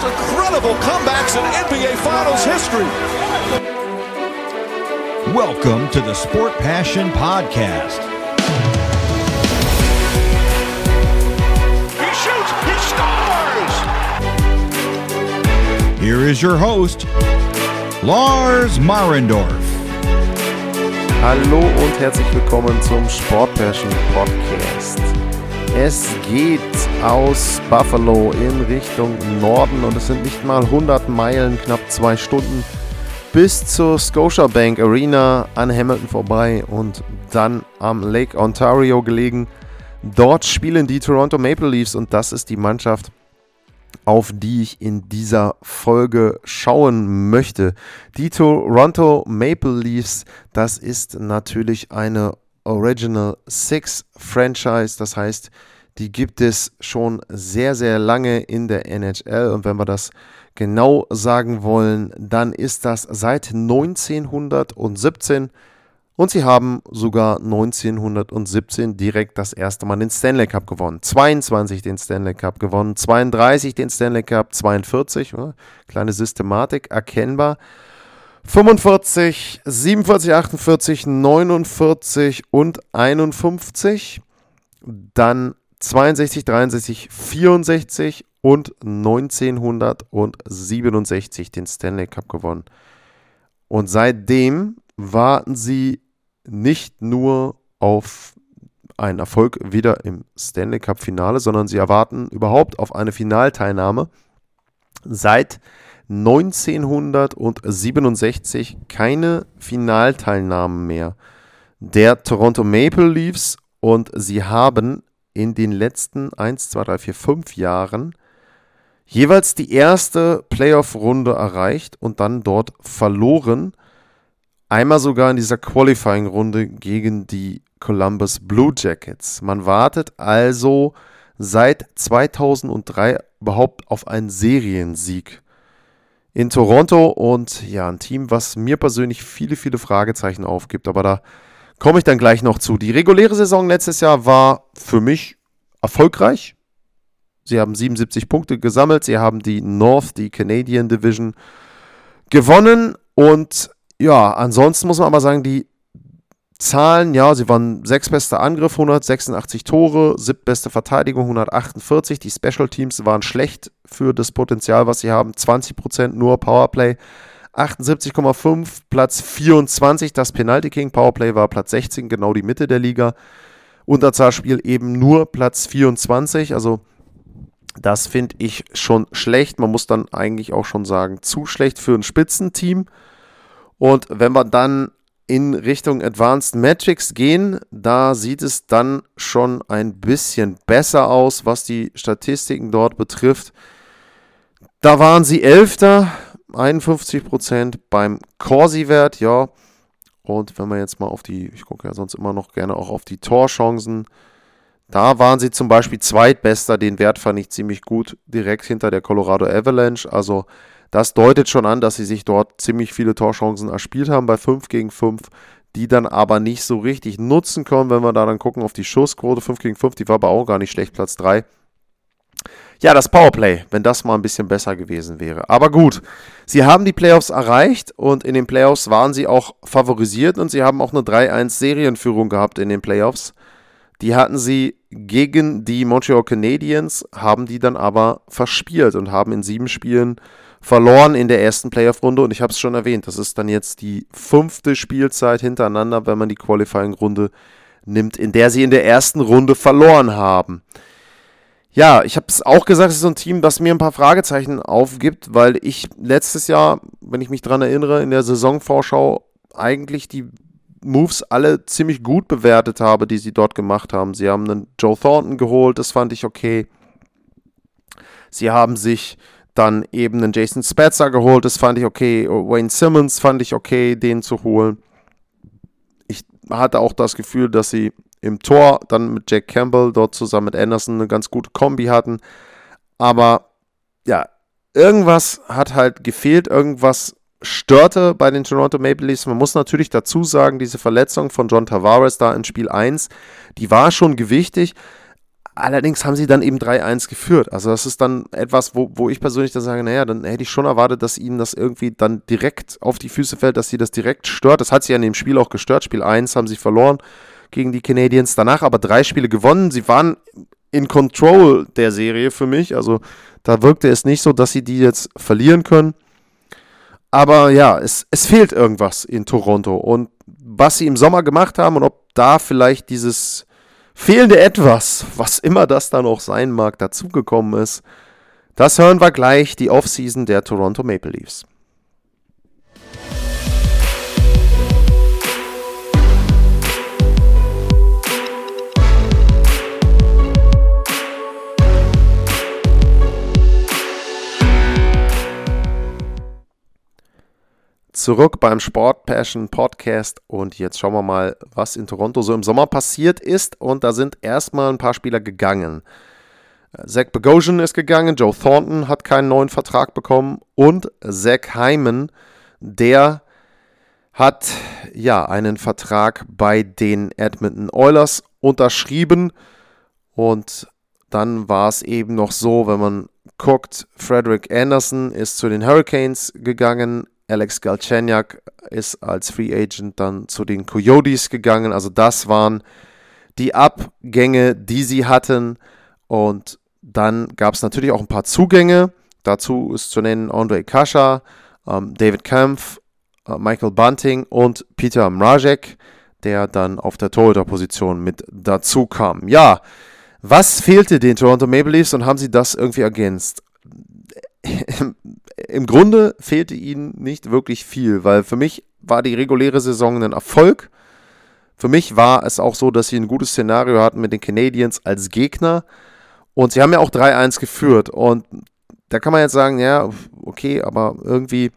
most incredible comebacks in NBA Finals history. Welcome to the Sport Passion Podcast. He shoots, he scores! Here is your host, Lars Marendorf. Hallo und herzlich willkommen zum Sport Passion Podcast. Es geht aus Buffalo in Richtung Norden und es sind nicht mal 100 Meilen, knapp zwei Stunden bis zur Scotiabank Arena an Hamilton vorbei und dann am Lake Ontario gelegen. Dort spielen die Toronto Maple Leafs und das ist die Mannschaft, auf die ich in dieser Folge schauen möchte. Die Toronto Maple Leafs, das ist natürlich eine Original Six Franchise, das heißt, die gibt es schon sehr, sehr lange in der NHL und wenn wir das genau sagen wollen, dann ist das seit 1917 und sie haben sogar 1917 direkt das erste Mal den Stanley Cup gewonnen. 22 den Stanley Cup gewonnen, 32 den Stanley Cup, 42, kleine Systematik erkennbar. 45, 47, 48, 49 und 51. Dann 62, 63, 64 und 1967 den Stanley Cup gewonnen. Und seitdem warten sie nicht nur auf einen Erfolg wieder im Stanley Cup Finale, sondern sie erwarten überhaupt auf eine Finalteilnahme. Seit 1967 keine Finalteilnahmen mehr der Toronto Maple Leafs und sie haben in den letzten 1, 2, 3, 4, 5 Jahren jeweils die erste Playoff-Runde erreicht und dann dort verloren. Einmal sogar in dieser Qualifying-Runde gegen die Columbus Blue Jackets. Man wartet also seit 2003 überhaupt auf einen Seriensieg in Toronto und ja, ein Team, was mir persönlich viele, viele Fragezeichen aufgibt, aber da komme ich dann gleich noch zu. Die reguläre Saison letztes Jahr war für mich erfolgreich. Sie haben 77 Punkte gesammelt. Sie haben die North, die Canadian Division gewonnen. Und ja, ansonsten muss man aber sagen, die Zahlen, ja, sie waren sechstbester Angriff, 186 Tore, siebtbeste Verteidigung, 148. Die Special Teams waren schlecht für das Potenzial, was sie haben. 20% nur Powerplay, 78,5, Platz 24. Das Penalty King Powerplay war Platz 16, genau die Mitte der Liga. Unterzahlspiel eben nur Platz 24. Also das finde ich schon schlecht. Man muss dann eigentlich auch schon sagen, zu schlecht für ein Spitzenteam. Und wenn wir dann in Richtung Advanced Metrics gehen, da sieht es dann schon ein bisschen besser aus, was die Statistiken dort betrifft. Da waren sie Elfter, 51% beim Corsi-Wert, ja. Und wenn man jetzt mal auf die, ich gucke ja sonst immer noch gerne auch auf die Torchancen, da waren sie zum Beispiel zweitbester, den Wert fand ich ziemlich gut, direkt hinter der Colorado Avalanche. Also das deutet schon an, dass sie sich dort ziemlich viele Torchancen erspielt haben bei 5 gegen 5, die dann aber nicht so richtig nutzen können, wenn wir da dann gucken auf die Schussquote 5 gegen 5, die war aber auch gar nicht schlecht, Platz 3. Ja, das Powerplay, wenn das mal ein bisschen besser gewesen wäre. Aber gut, sie haben die Playoffs erreicht und in den Playoffs waren sie auch favorisiert und sie haben auch eine 3-1-Serienführung gehabt in den Playoffs. Die hatten sie gegen die Montreal Canadiens, haben die dann aber verspielt und haben in sieben Spielen verloren in der ersten Playoff-Runde. Und ich habe es schon erwähnt, das ist dann jetzt die fünfte Spielzeit hintereinander, wenn man die Qualifying-Runde nimmt, in der sie in der ersten Runde verloren haben. Ja, ich habe es auch gesagt, es ist so ein Team, das mir ein paar Fragezeichen aufgibt, weil ich letztes Jahr, wenn ich mich daran erinnere, in der Saisonvorschau eigentlich die Moves alle ziemlich gut bewertet habe, die sie dort gemacht haben. Sie haben einen Joe Thornton geholt, das fand ich okay. Sie haben sich dann eben einen Jason Spezza geholt, das fand ich okay. Wayne Simmons fand ich okay, den zu holen. Ich hatte auch das Gefühl, dass sie im Tor dann mit Jack Campbell dort zusammen mit Anderson eine ganz gute Kombi hatten. Aber ja, irgendwas hat halt gefehlt, irgendwas störte bei den Toronto Maple Leafs. Man muss natürlich dazu sagen, diese Verletzung von John Tavares da in Spiel 1, die war schon gewichtig. Allerdings haben sie dann eben 3-1 geführt. Also das ist dann etwas, wo, wo ich persönlich dann sage, naja, dann hätte ich schon erwartet, dass ihnen das irgendwie dann direkt auf die Füße fällt, dass sie das direkt stört. Das hat sie ja in dem Spiel auch gestört. Spiel 1 haben sie verloren gegen die Canadiens. Danach aber drei Spiele gewonnen. Sie waren in Control der Serie für mich. Also da wirkte es nicht so, dass sie die jetzt verlieren können. Aber ja, es, es fehlt irgendwas in Toronto. Und was sie im Sommer gemacht haben und ob da vielleicht dieses fehlende Etwas, was immer das dann auch sein mag, dazugekommen ist, das hören wir gleich, die Offseason der Toronto Maple Leafs. Zurück beim Sport Passion Podcast. Und jetzt schauen wir mal, was in Toronto so im Sommer passiert ist. Und da sind erstmal ein paar Spieler gegangen. Zach Bogosian ist gegangen, Joe Thornton hat keinen neuen Vertrag bekommen. Und Zach Hyman, der hat ja einen Vertrag bei den Edmonton Oilers unterschrieben. Und dann war es eben noch so, wenn man guckt, Frederick Anderson ist zu den Hurricanes gegangen, Alex Galchenyuk ist als Free Agent dann zu den Coyotes gegangen. Also das waren die Abgänge, die sie hatten. Und dann gab es natürlich auch ein paar Zugänge. Dazu ist zu nennen Andre Kascha, ähm, David Kempf, äh, Michael Bunting und Peter Mrazek, der dann auf der Torhüterposition mit dazu kam. Ja, was fehlte den Toronto Maple Leafs und haben sie das irgendwie ergänzt? Im Grunde fehlte ihnen nicht wirklich viel, weil für mich war die reguläre Saison ein Erfolg. Für mich war es auch so, dass sie ein gutes Szenario hatten mit den Canadiens als Gegner. Und sie haben ja auch 3-1 geführt. Und da kann man jetzt sagen, ja, okay, aber irgendwie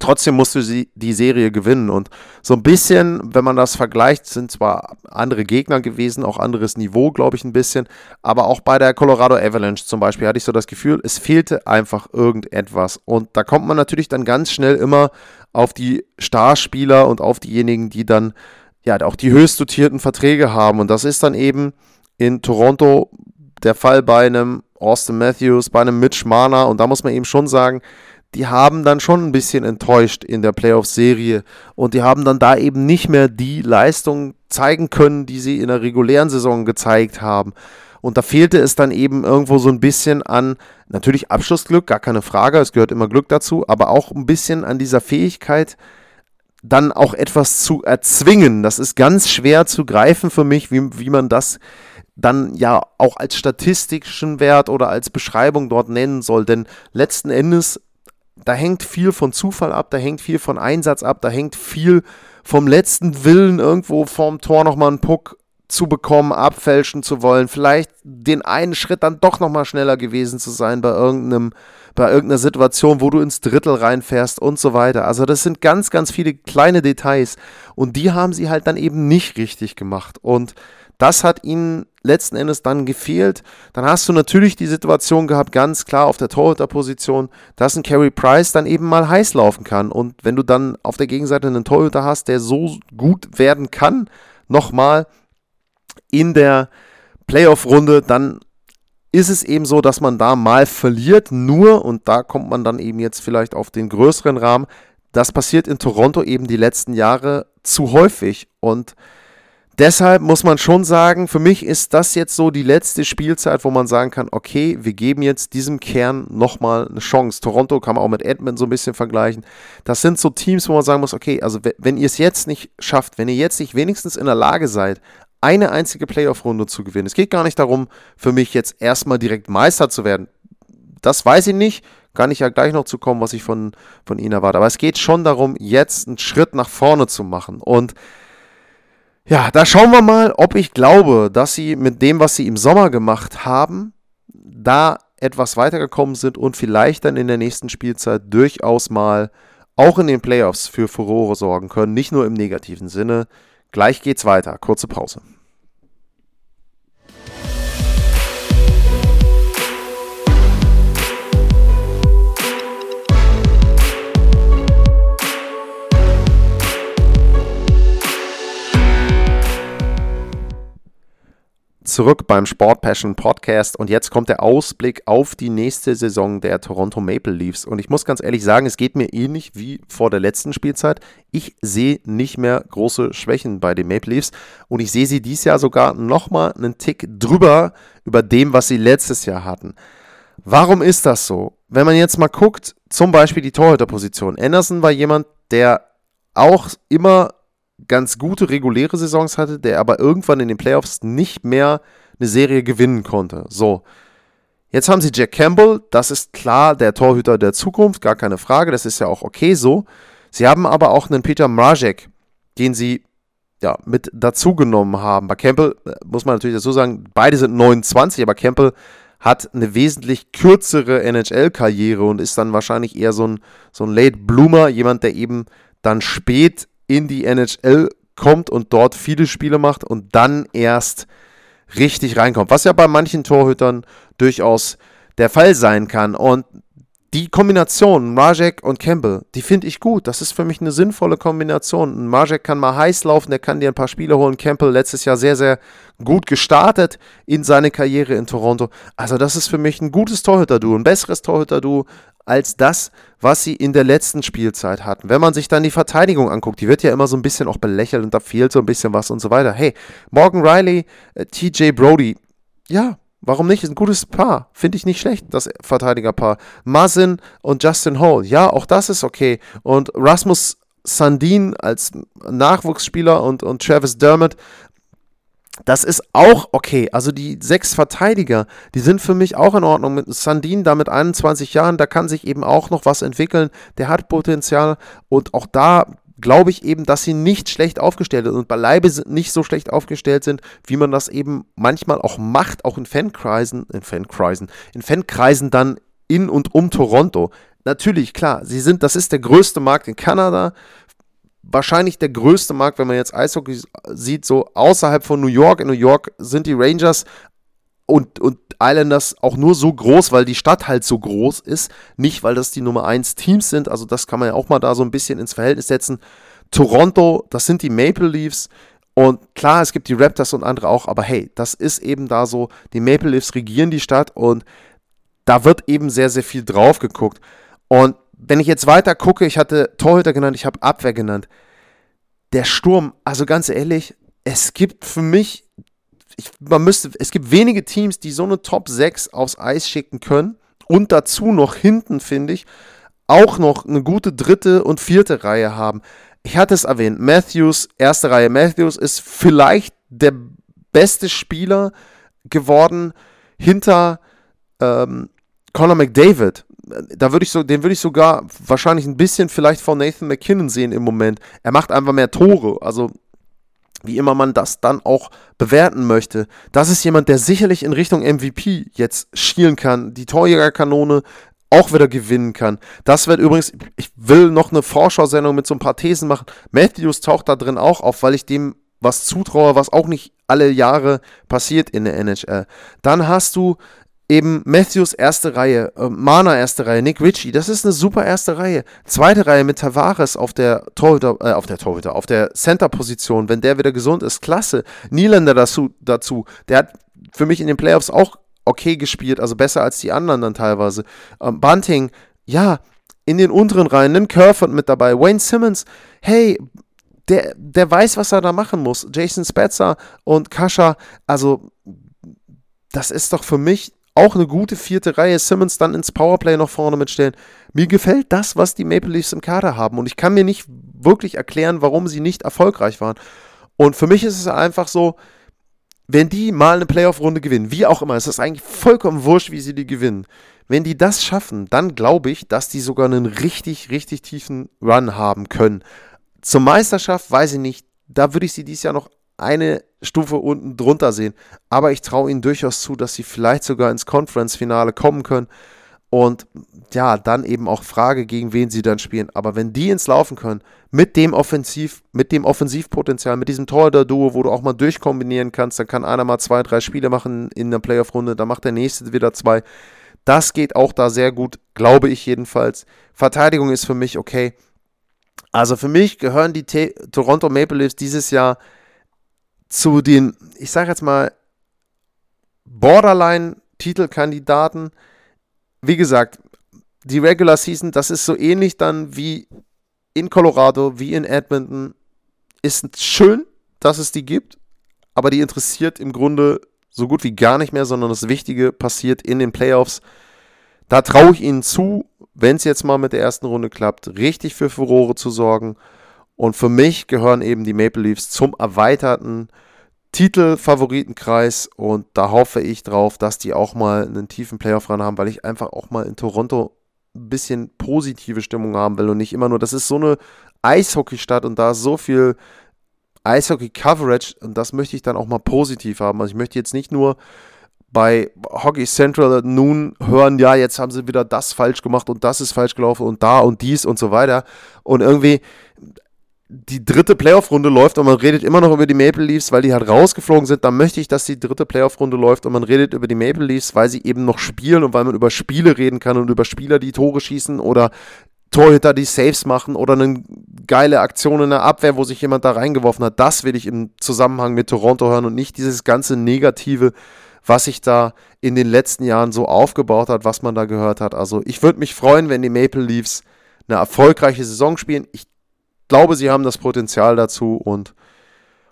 trotzdem musst du sie, die Serie gewinnen. Und so ein bisschen, wenn man das vergleicht, sind zwar andere Gegner gewesen, auch anderes Niveau, glaube ich, ein bisschen. Aber auch bei der Colorado Avalanche zum Beispiel hatte ich so das Gefühl, es fehlte einfach irgendetwas. Und da kommt man natürlich dann ganz schnell immer auf die Starspieler und auf diejenigen, die dann ja auch die höchst dotierten Verträge haben. Und das ist dann eben in Toronto der Fall bei einem Austin Matthews, bei einem Mitch Marner. Und da muss man eben schon sagen, die haben dann schon ein bisschen enttäuscht in der Playoff-Serie und die haben dann da eben nicht mehr die Leistung zeigen können, die sie in der regulären Saison gezeigt haben. Und da fehlte es dann eben irgendwo so ein bisschen an, natürlich Abschlussglück, gar keine Frage, es gehört immer Glück dazu, aber auch ein bisschen an dieser Fähigkeit, dann auch etwas zu erzwingen. Das ist ganz schwer zu greifen für mich, wie, wie man das dann ja auch als statistischen Wert oder als Beschreibung dort nennen soll. Denn letzten Endes da hängt viel von Zufall ab, da hängt viel von Einsatz ab, da hängt viel vom letzten Willen, irgendwo vorm Tor nochmal einen Puck zu bekommen, abfälschen zu wollen, vielleicht den einen Schritt dann doch nochmal schneller gewesen zu sein bei irgendeinem, bei irgendeiner Situation, wo du ins Drittel reinfährst und so weiter. Also das sind ganz, ganz viele kleine Details und die haben sie halt dann eben nicht richtig gemacht und das hat ihnen letzten Endes dann gefehlt. Dann hast du natürlich die Situation gehabt, ganz klar auf der Torhüterposition, dass ein Carey Price dann eben mal heiß laufen kann. Und wenn du dann auf der Gegenseite einen Torhüter hast, der so gut werden kann, nochmal in der Playoff-Runde, dann ist es eben so, dass man da mal verliert. Nur, und da kommt man dann eben jetzt vielleicht auf den größeren Rahmen, das passiert in Toronto eben die letzten Jahre zu häufig. Und Deshalb muss man schon sagen, für mich ist das jetzt so die letzte Spielzeit, wo man sagen kann, okay, wir geben jetzt diesem Kern nochmal eine Chance. Toronto kann man auch mit Edmund so ein bisschen vergleichen. Das sind so Teams, wo man sagen muss, okay, also wenn ihr es jetzt nicht schafft, wenn ihr jetzt nicht wenigstens in der Lage seid, eine einzige Playoff-Runde zu gewinnen. Es geht gar nicht darum, für mich jetzt erstmal direkt Meister zu werden. Das weiß ich nicht. Kann ich ja gleich noch zu kommen, was ich von, von ihnen erwarte. Aber es geht schon darum, jetzt einen Schritt nach vorne zu machen. Und ja, da schauen wir mal, ob ich glaube, dass sie mit dem, was sie im Sommer gemacht haben, da etwas weitergekommen sind und vielleicht dann in der nächsten Spielzeit durchaus mal auch in den Playoffs für Furore sorgen können, nicht nur im negativen Sinne. Gleich geht's weiter. Kurze Pause. Zurück beim Sport Passion Podcast und jetzt kommt der Ausblick auf die nächste Saison der Toronto Maple Leafs. Und ich muss ganz ehrlich sagen, es geht mir ähnlich wie vor der letzten Spielzeit. Ich sehe nicht mehr große Schwächen bei den Maple Leafs und ich sehe sie dieses Jahr sogar nochmal einen Tick drüber über dem, was sie letztes Jahr hatten. Warum ist das so? Wenn man jetzt mal guckt, zum Beispiel die Torhüterposition. Anderson war jemand, der auch immer ganz gute reguläre Saisons hatte, der aber irgendwann in den Playoffs nicht mehr eine Serie gewinnen konnte. So. Jetzt haben sie Jack Campbell, das ist klar der Torhüter der Zukunft, gar keine Frage, das ist ja auch okay so. Sie haben aber auch einen Peter Mrazek, den sie ja, mit dazugenommen haben. Bei Campbell äh, muss man natürlich dazu sagen, beide sind 29, aber Campbell hat eine wesentlich kürzere NHL-Karriere und ist dann wahrscheinlich eher so ein, so ein Late Bloomer, jemand, der eben dann spät in die NHL kommt und dort viele Spiele macht und dann erst richtig reinkommt. Was ja bei manchen Torhütern durchaus der Fall sein kann. Und die Kombination Marek und Campbell, die finde ich gut. Das ist für mich eine sinnvolle Kombination. Marek kann mal heiß laufen, der kann dir ein paar Spiele holen. Campbell letztes Jahr sehr, sehr gut gestartet in seine Karriere in Toronto. Also das ist für mich ein gutes Torhüter-Duo, ein besseres Torhüter-Duo als das, was sie in der letzten Spielzeit hatten. Wenn man sich dann die Verteidigung anguckt, die wird ja immer so ein bisschen auch belächelt und da fehlt so ein bisschen was und so weiter. Hey, Morgan Riley, äh, TJ Brody, ja, warum nicht? Ist ein gutes Paar. Finde ich nicht schlecht, das Verteidigerpaar. Mazin und Justin Hall, ja, auch das ist okay. Und Rasmus Sandin als Nachwuchsspieler und, und Travis Dermott das ist auch okay. Also die sechs Verteidiger, die sind für mich auch in Ordnung. Mit Sandin da mit 21 Jahren, da kann sich eben auch noch was entwickeln. Der hat Potenzial und auch da glaube ich eben, dass sie nicht schlecht aufgestellt sind und beileibe nicht so schlecht aufgestellt sind, wie man das eben manchmal auch macht, auch in Fankreisen, in Fankreisen, in Fankreisen dann in und um Toronto. Natürlich, klar, sie sind, das ist der größte Markt in Kanada wahrscheinlich der größte Markt, wenn man jetzt Eishockey sieht, so außerhalb von New York. In New York sind die Rangers und, und Islanders auch nur so groß, weil die Stadt halt so groß ist. Nicht, weil das die Nummer 1 Teams sind. Also das kann man ja auch mal da so ein bisschen ins Verhältnis setzen. Toronto, das sind die Maple Leafs. Und klar, es gibt die Raptors und andere auch, aber hey, das ist eben da so, die Maple Leafs regieren die Stadt und da wird eben sehr, sehr viel drauf geguckt. Und wenn ich jetzt weiter gucke, ich hatte Torhüter genannt, ich habe Abwehr genannt. Der Sturm, also ganz ehrlich, es gibt für mich, ich, man müsste, es gibt wenige Teams, die so eine Top 6 aufs Eis schicken können und dazu noch hinten, finde ich, auch noch eine gute dritte und vierte Reihe haben. Ich hatte es erwähnt, Matthews, erste Reihe. Matthews ist vielleicht der beste Spieler geworden hinter ähm, Conor McDavid da würde ich so, den würde ich sogar wahrscheinlich ein bisschen vielleicht von Nathan McKinnon sehen im Moment. Er macht einfach mehr Tore. Also wie immer man das dann auch bewerten möchte. Das ist jemand, der sicherlich in Richtung MVP jetzt schielen kann, die Torjägerkanone auch wieder gewinnen kann. Das wird übrigens, ich will noch eine Vorschau-Sendung mit so ein paar Thesen machen. Matthews taucht da drin auch auf, weil ich dem was zutraue, was auch nicht alle Jahre passiert in der NHL. Dann hast du eben Matthews erste Reihe, äh, Mana erste Reihe, Nick Ritchie, das ist eine super erste Reihe. Zweite Reihe mit Tavares auf der Torhüter, äh, auf der Torhüter, auf der Center-Position, wenn der wieder gesund ist, klasse. Nielander dazu, dazu, der hat für mich in den Playoffs auch okay gespielt, also besser als die anderen dann teilweise. Ähm, Bunting, ja, in den unteren Reihen, nimm Kerford mit dabei, Wayne Simmons, hey, der, der weiß, was er da machen muss. Jason Spetzer und Kascha, also das ist doch für mich auch eine gute vierte Reihe, Simmons dann ins Powerplay noch vorne mitstellen. Mir gefällt das, was die Maple Leafs im Kader haben und ich kann mir nicht wirklich erklären, warum sie nicht erfolgreich waren. Und für mich ist es einfach so, wenn die mal eine Playoff-Runde gewinnen, wie auch immer, es ist eigentlich vollkommen wurscht, wie sie die gewinnen. Wenn die das schaffen, dann glaube ich, dass die sogar einen richtig, richtig tiefen Run haben können. Zur Meisterschaft weiß ich nicht, da würde ich sie dieses Jahr noch eine Stufe unten drunter sehen. Aber ich traue ihnen durchaus zu, dass sie vielleicht sogar ins Conference-Finale kommen können. Und ja, dann eben auch Frage, gegen wen sie dann spielen. Aber wenn die ins Laufen können, mit dem Offensiv, mit dem Offensivpotenzial, mit diesem Torhüter-Duo, wo du auch mal durchkombinieren kannst, dann kann einer mal zwei, drei Spiele machen in der Playoff-Runde, dann macht der nächste wieder zwei. Das geht auch da sehr gut, glaube ich jedenfalls. Verteidigung ist für mich okay. Also für mich gehören die T Toronto Maple Leafs dieses Jahr zu den, ich sage jetzt mal, Borderline-Titelkandidaten. Wie gesagt, die Regular Season, das ist so ähnlich dann wie in Colorado, wie in Edmonton. Ist schön, dass es die gibt, aber die interessiert im Grunde so gut wie gar nicht mehr, sondern das Wichtige passiert in den Playoffs. Da traue ich ihnen zu, wenn es jetzt mal mit der ersten Runde klappt, richtig für Furore zu sorgen. Und für mich gehören eben die Maple Leafs zum erweiterten Titelfavoritenkreis und da hoffe ich drauf, dass die auch mal einen tiefen Playoff ran haben, weil ich einfach auch mal in Toronto ein bisschen positive Stimmung haben will und nicht immer nur, das ist so eine Eishockeystadt und da ist so viel Eishockey-Coverage und das möchte ich dann auch mal positiv haben. Also ich möchte jetzt nicht nur bei Hockey Central nun hören, ja, jetzt haben sie wieder das falsch gemacht und das ist falsch gelaufen und da und dies und so weiter. Und irgendwie die dritte Playoff-Runde läuft und man redet immer noch über die Maple Leafs, weil die halt rausgeflogen sind, dann möchte ich, dass die dritte Playoff-Runde läuft und man redet über die Maple Leafs, weil sie eben noch spielen und weil man über Spiele reden kann und über Spieler, die Tore schießen oder Torhüter, die Saves machen oder eine geile Aktion in der Abwehr, wo sich jemand da reingeworfen hat. Das will ich im Zusammenhang mit Toronto hören und nicht dieses ganze Negative, was sich da in den letzten Jahren so aufgebaut hat, was man da gehört hat. Also ich würde mich freuen, wenn die Maple Leafs eine erfolgreiche Saison spielen. Ich glaube, sie haben das Potenzial dazu und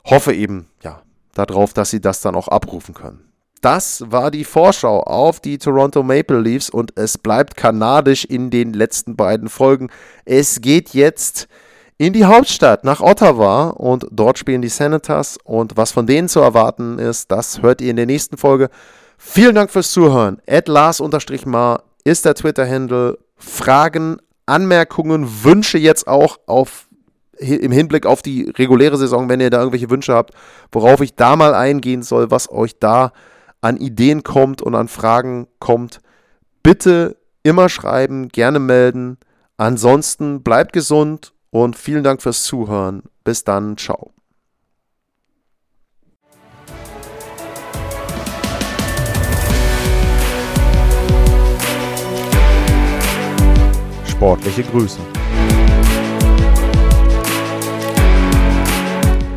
hoffe eben, ja, darauf, dass sie das dann auch abrufen können. Das war die Vorschau auf die Toronto Maple Leafs und es bleibt kanadisch in den letzten beiden Folgen. Es geht jetzt in die Hauptstadt nach Ottawa und dort spielen die Senators und was von denen zu erwarten ist, das hört ihr in der nächsten Folge. Vielen Dank fürs Zuhören. Lars-Mar ist der Twitter-Handle. Fragen, Anmerkungen, Wünsche jetzt auch auf im Hinblick auf die reguläre Saison, wenn ihr da irgendwelche Wünsche habt, worauf ich da mal eingehen soll, was euch da an Ideen kommt und an Fragen kommt, bitte immer schreiben, gerne melden. Ansonsten bleibt gesund und vielen Dank fürs Zuhören. Bis dann, ciao. Sportliche Grüße.